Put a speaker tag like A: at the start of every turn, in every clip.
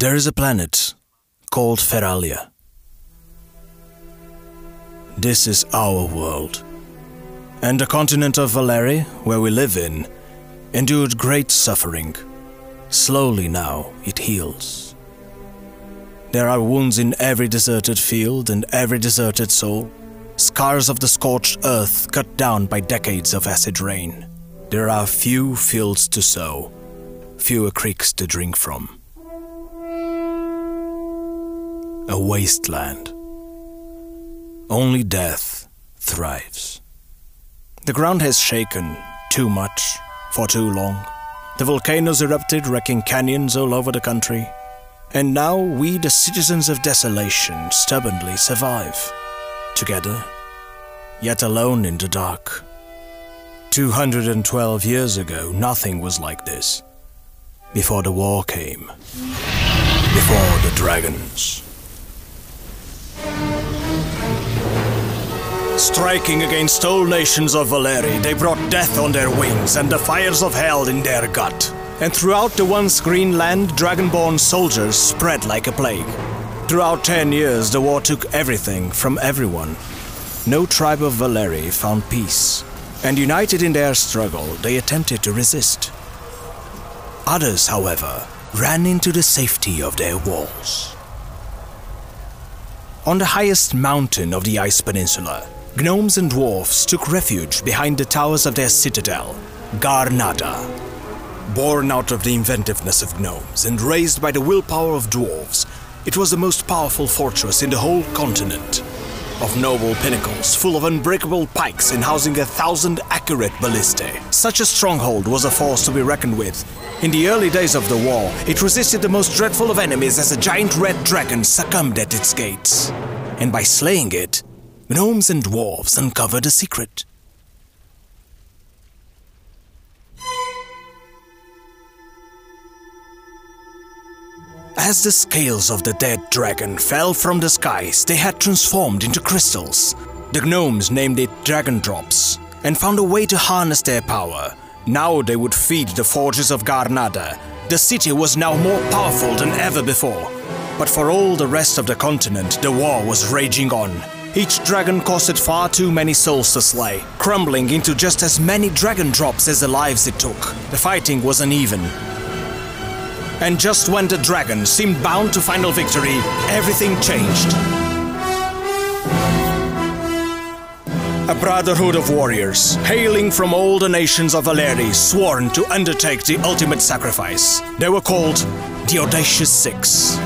A: There is a planet called Feralia. This is our world. And the continent of Valeri, where we live in, endured great suffering. Slowly now it heals. There are wounds in every deserted field and every deserted soul, scars of the scorched earth cut down by decades of acid rain. There are few fields to sow, fewer creeks to drink from. A wasteland. Only death thrives. The ground has shaken too much for too long. The volcanoes erupted, wrecking canyons all over the country. And now we, the citizens of desolation, stubbornly survive. Together, yet alone in the dark. 212 years ago, nothing was like this. Before the war came. Before the dragons. Striking against all nations of Valeri, they brought death on their wings and the fires of hell in their gut. And throughout the once green land, dragonborn soldiers spread like a plague. Throughout ten years, the war took everything from everyone. No tribe of Valeri found peace, and united in their struggle, they attempted to resist. Others, however, ran into the safety of their walls. On the highest mountain of the Ice Peninsula, gnomes and dwarfs took refuge behind the towers of their citadel, Garnada. Born out of the inventiveness of gnomes and raised by the willpower of dwarves, it was the most powerful fortress in the whole continent. Of noble pinnacles, full of unbreakable pikes and housing a thousand accurate ballistae. Such a stronghold was a force to be reckoned with. In the early days of the war, it resisted the most dreadful of enemies as a giant red dragon succumbed at its gates. And by slaying it, gnomes and dwarves uncovered a secret. As the scales of the dead dragon fell from the skies, they had transformed into crystals. The gnomes named it Dragon Drops and found a way to harness their power. Now they would feed the forges of Garnada. The city was now more powerful than ever before. But for all the rest of the continent, the war was raging on. Each dragon costed far too many souls to slay, crumbling into just as many dragon drops as the lives it took. The fighting was uneven, and just when the dragon seemed bound to final victory, everything changed. A brotherhood of warriors, hailing from all the nations of Valeri, sworn to undertake the ultimate sacrifice. They were called the Audacious Six.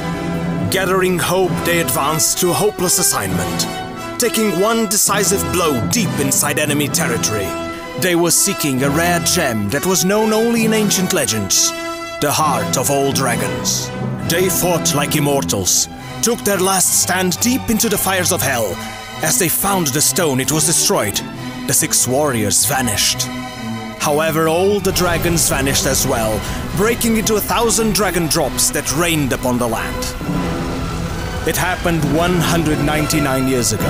A: Gathering hope, they advanced to a hopeless assignment, taking one decisive blow deep inside enemy territory. They were seeking a rare gem that was known only in ancient legends the heart of all dragons. They fought like immortals, took their last stand deep into the fires of hell. As they found the stone, it was destroyed. The six warriors vanished. However, all the dragons vanished as well, breaking into a thousand dragon drops that rained upon the land. It happened 199 years ago.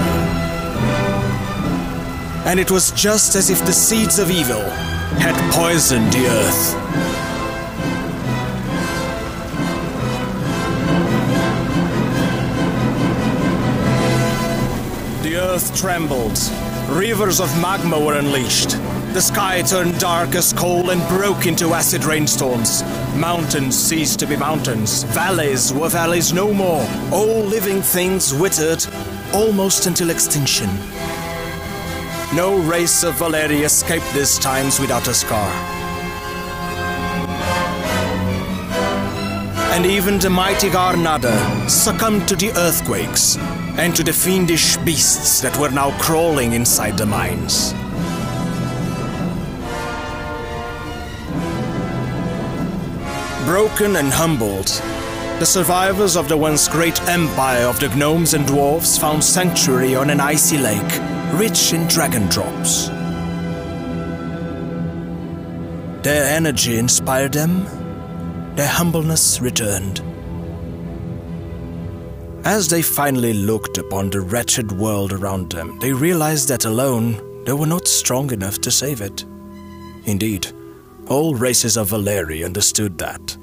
A: And it was just as if the seeds of evil had poisoned the earth. The earth trembled. Rivers of magma were unleashed. The sky turned dark as coal and broke into acid rainstorms. Mountains ceased to be mountains. Valleys were valleys no more. All living things withered, almost until extinction. No race of Valeri escaped these times without a scar. And even the mighty Garnada succumbed to the earthquakes and to the fiendish beasts that were now crawling inside the mines. Broken and humbled, the survivors of the once great empire of the gnomes and dwarves found sanctuary on an icy lake, rich in dragon drops. Their energy inspired them, their humbleness returned. As they finally looked upon the wretched world around them, they realized that alone they were not strong enough to save it. Indeed, all races of Valeri understood that.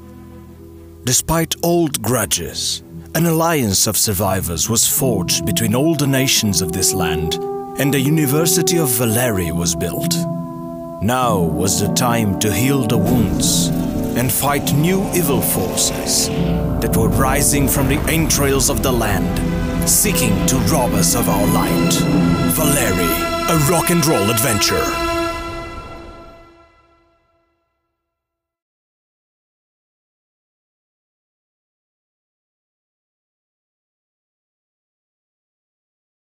A: Despite old grudges, an alliance of survivors was forged between all the nations of this land, and the University of Valeri was built. Now was the time to heal the wounds and fight new evil forces that were rising from the entrails of the land, seeking to rob us of our light. Valeri, a rock and roll adventure.